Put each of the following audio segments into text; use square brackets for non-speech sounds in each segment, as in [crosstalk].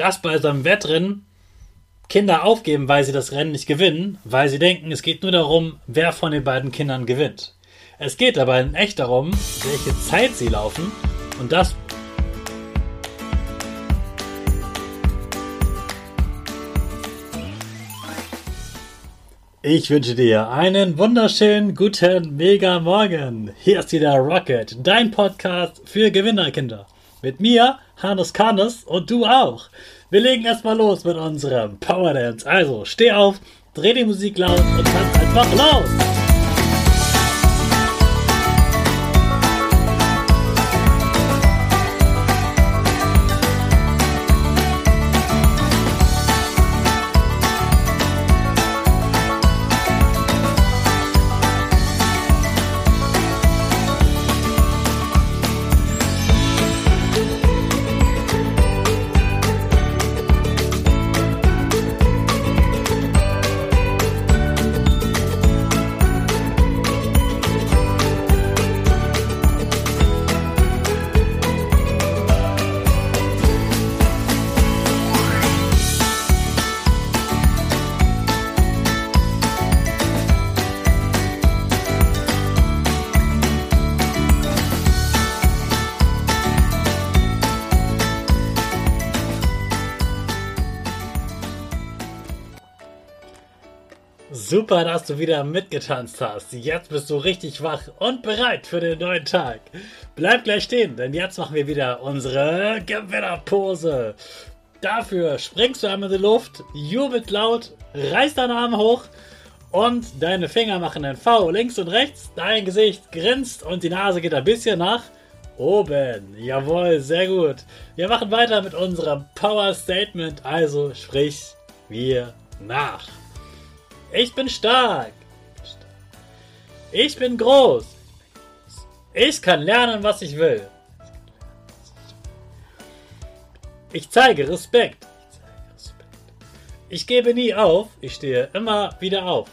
dass bei so einem Wettrennen Kinder aufgeben, weil sie das Rennen nicht gewinnen, weil sie denken, es geht nur darum, wer von den beiden Kindern gewinnt. Es geht aber in echt darum, welche Zeit sie laufen und das Ich wünsche dir einen wunderschönen guten Mega Morgen. Hier ist wieder Rocket, dein Podcast für Gewinnerkinder. Mit mir, Hannes Karnes und du auch. Wir legen erstmal los mit unserem Power Dance. Also steh auf, dreh die Musik laut und tanz einfach los. Super, dass du wieder mitgetanzt hast. Jetzt bist du richtig wach und bereit für den neuen Tag. Bleib gleich stehen, denn jetzt machen wir wieder unsere Gewinnerpose. Dafür springst du einmal in die Luft, jubelt laut, reißt deine Arme hoch und deine Finger machen ein V links und rechts. Dein Gesicht grinst und die Nase geht ein bisschen nach oben. Jawohl, sehr gut. Wir machen weiter mit unserem Power Statement, also sprich wir nach. Ich bin stark. Ich bin groß. Ich kann lernen, was ich will. Ich zeige Respekt. Ich gebe nie auf. Ich stehe immer wieder auf.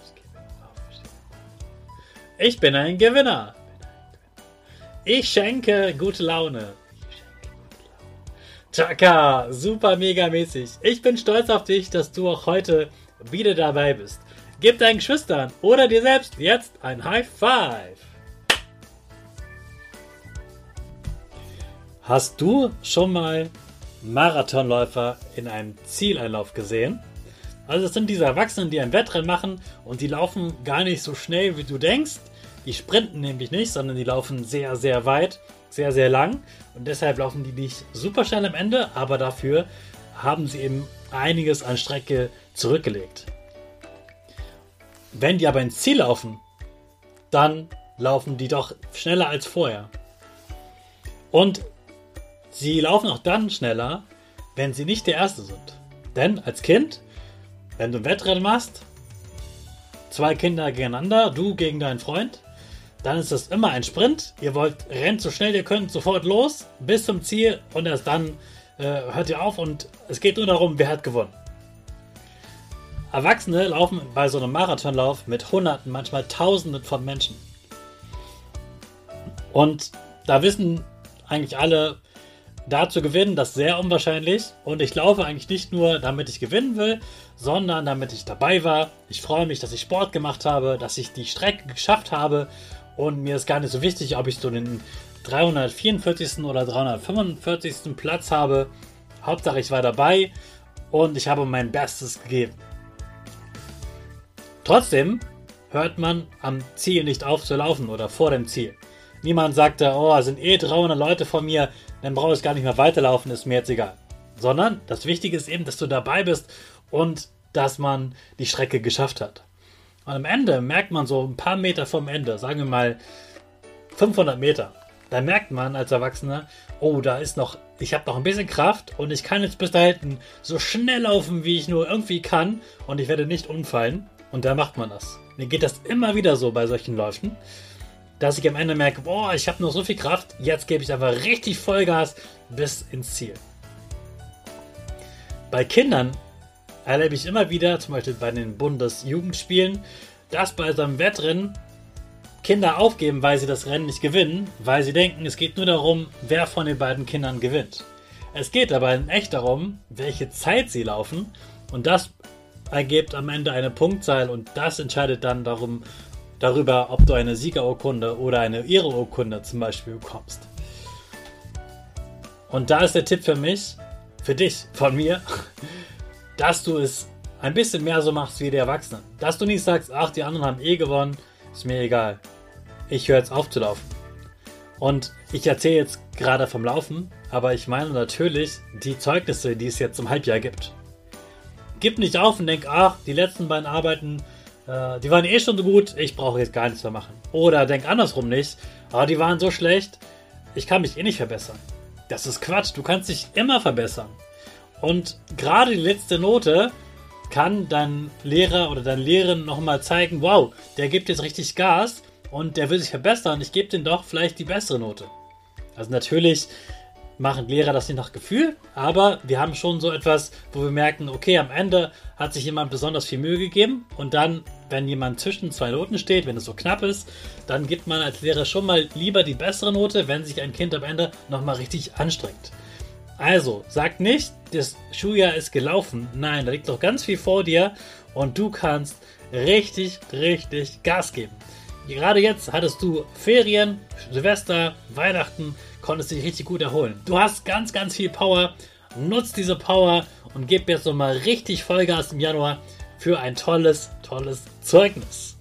Ich bin ein Gewinner. Ich schenke gute Laune. Chaka, super mega mäßig. Ich bin stolz auf dich, dass du auch heute wieder dabei bist. Gib deinen Geschwistern oder dir selbst jetzt ein High Five. Hast du schon mal Marathonläufer in einem Zieleinlauf gesehen? Also es sind diese Erwachsenen, die ein Wettrennen machen und die laufen gar nicht so schnell, wie du denkst. Die sprinten nämlich nicht, sondern die laufen sehr, sehr weit, sehr, sehr lang. Und deshalb laufen die nicht super schnell am Ende, aber dafür haben sie eben einiges an Strecke zurückgelegt. Wenn die aber ins Ziel laufen, dann laufen die doch schneller als vorher. Und sie laufen auch dann schneller, wenn sie nicht der Erste sind. Denn als Kind, wenn du ein Wettrennen machst, zwei Kinder gegeneinander, du gegen deinen Freund, dann ist das immer ein Sprint. Ihr wollt, rennt so schnell ihr könnt sofort los bis zum Ziel und erst dann äh, hört ihr auf und es geht nur darum, wer hat gewonnen. Erwachsene laufen bei so einem Marathonlauf mit Hunderten, manchmal Tausenden von Menschen. Und da wissen eigentlich alle, da zu gewinnen, das ist sehr unwahrscheinlich. Und ich laufe eigentlich nicht nur, damit ich gewinnen will, sondern damit ich dabei war. Ich freue mich, dass ich Sport gemacht habe, dass ich die Strecke geschafft habe. Und mir ist gar nicht so wichtig, ob ich so den 344. oder 345. Platz habe. Hauptsache, ich war dabei und ich habe mein Bestes gegeben. Trotzdem hört man am Ziel nicht auf zu laufen oder vor dem Ziel. Niemand sagte, oh, sind eh 300 Leute vor mir, dann brauche ich gar nicht mehr weiterlaufen, ist mir jetzt egal. Sondern das Wichtige ist eben, dass du dabei bist und dass man die Strecke geschafft hat. Und am Ende merkt man so ein paar Meter vom Ende, sagen wir mal 500 Meter, da merkt man als Erwachsener, oh, da ist noch, ich habe noch ein bisschen Kraft und ich kann jetzt bis da hinten so schnell laufen, wie ich nur irgendwie kann und ich werde nicht umfallen. Und da macht man das. Mir geht das immer wieder so bei solchen Läufen, dass ich am Ende merke, boah, ich habe noch so viel Kraft, jetzt gebe ich aber richtig Vollgas bis ins Ziel. Bei Kindern erlebe ich immer wieder, zum Beispiel bei den Bundesjugendspielen, dass bei so einem Wettrennen Kinder aufgeben, weil sie das Rennen nicht gewinnen, weil sie denken, es geht nur darum, wer von den beiden Kindern gewinnt. Es geht aber in echt darum, welche Zeit sie laufen und das ergibt am Ende eine Punktzahl und das entscheidet dann darum, darüber, ob du eine Siegerurkunde oder eine Ehreurkunde zum Beispiel bekommst. Und da ist der Tipp für mich, für dich, von mir, [laughs] dass du es ein bisschen mehr so machst wie die Erwachsenen. Dass du nicht sagst, ach, die anderen haben eh gewonnen, ist mir egal. Ich höre jetzt auf zu laufen. Und ich erzähle jetzt gerade vom Laufen, aber ich meine natürlich die Zeugnisse, die es jetzt zum Halbjahr gibt. Gib nicht auf und denk, ach, die letzten beiden Arbeiten, äh, die waren eh schon so gut, ich brauche jetzt gar nichts mehr machen. Oder denk andersrum nicht, ah, die waren so schlecht, ich kann mich eh nicht verbessern. Das ist Quatsch, du kannst dich immer verbessern. Und gerade die letzte Note kann dein Lehrer oder deine Lehrerin nochmal zeigen, wow, der gibt jetzt richtig Gas und der will sich verbessern, ich gebe dem doch vielleicht die bessere Note. Also natürlich machen Lehrer das nicht nach Gefühl, aber wir haben schon so etwas, wo wir merken, okay, am Ende hat sich jemand besonders viel Mühe gegeben und dann, wenn jemand zwischen zwei Noten steht, wenn es so knapp ist, dann gibt man als Lehrer schon mal lieber die bessere Note, wenn sich ein Kind am Ende nochmal richtig anstrengt. Also, sag nicht, das Schuljahr ist gelaufen. Nein, da liegt noch ganz viel vor dir und du kannst richtig, richtig Gas geben. Gerade jetzt hattest du Ferien, Silvester, Weihnachten, konntest dich richtig gut erholen. Du hast ganz, ganz viel Power. Nutz diese Power und gib jetzt nochmal richtig Vollgas im Januar für ein tolles, tolles Zeugnis.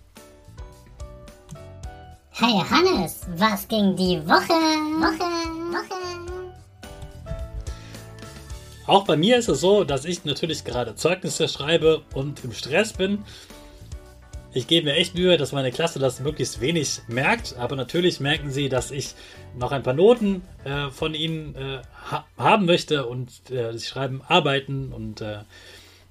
Hey Hannes, was ging die Woche? Woche, Woche. Auch bei mir ist es so, dass ich natürlich gerade Zeugnisse schreibe und im Stress bin. Ich gebe mir echt Mühe, dass meine Klasse das möglichst wenig merkt, aber natürlich merken sie, dass ich noch ein paar Noten äh, von ihnen äh, ha haben möchte und äh, sie schreiben Arbeiten und äh,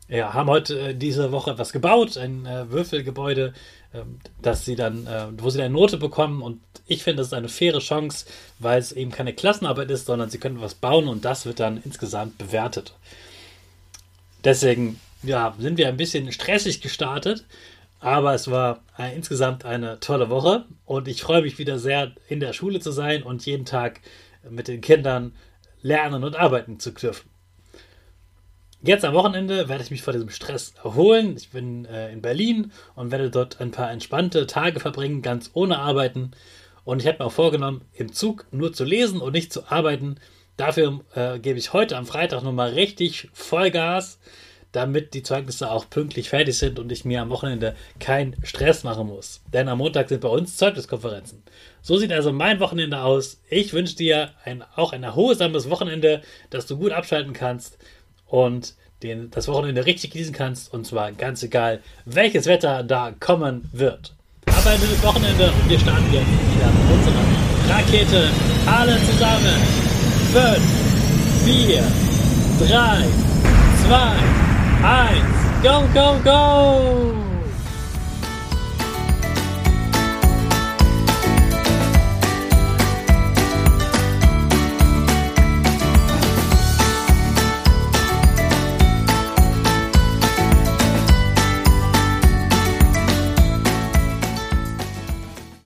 ja, haben heute äh, diese Woche etwas gebaut, ein äh, Würfelgebäude, ähm, dass sie dann, wo sie eine Note bekommen und ich finde, das ist eine faire Chance, weil es eben keine Klassenarbeit ist, sondern sie können was bauen und das wird dann insgesamt bewertet. Deswegen, ja, sind wir ein bisschen stressig gestartet, aber es war äh, insgesamt eine tolle Woche und ich freue mich wieder sehr, in der Schule zu sein und jeden Tag mit den Kindern lernen und arbeiten zu dürfen. Jetzt am Wochenende werde ich mich vor diesem Stress erholen. Ich bin äh, in Berlin und werde dort ein paar entspannte Tage verbringen, ganz ohne Arbeiten. Und ich habe mir auch vorgenommen, im Zug nur zu lesen und nicht zu arbeiten. Dafür äh, gebe ich heute am Freitag nochmal richtig Vollgas damit die Zeugnisse auch pünktlich fertig sind und ich mir am Wochenende keinen Stress machen muss. Denn am Montag sind bei uns Zeugniskonferenzen. So sieht also mein Wochenende aus. Ich wünsche dir ein, auch ein erholsames Wochenende, dass du gut abschalten kannst und den, das Wochenende richtig genießen kannst. Und zwar ganz egal, welches Wetter da kommen wird. Aber ein schönes Wochenende und wir starten jetzt wieder mit unserer Rakete. Alle zusammen. 5, 4, 3, 2, 1. Go, go, go!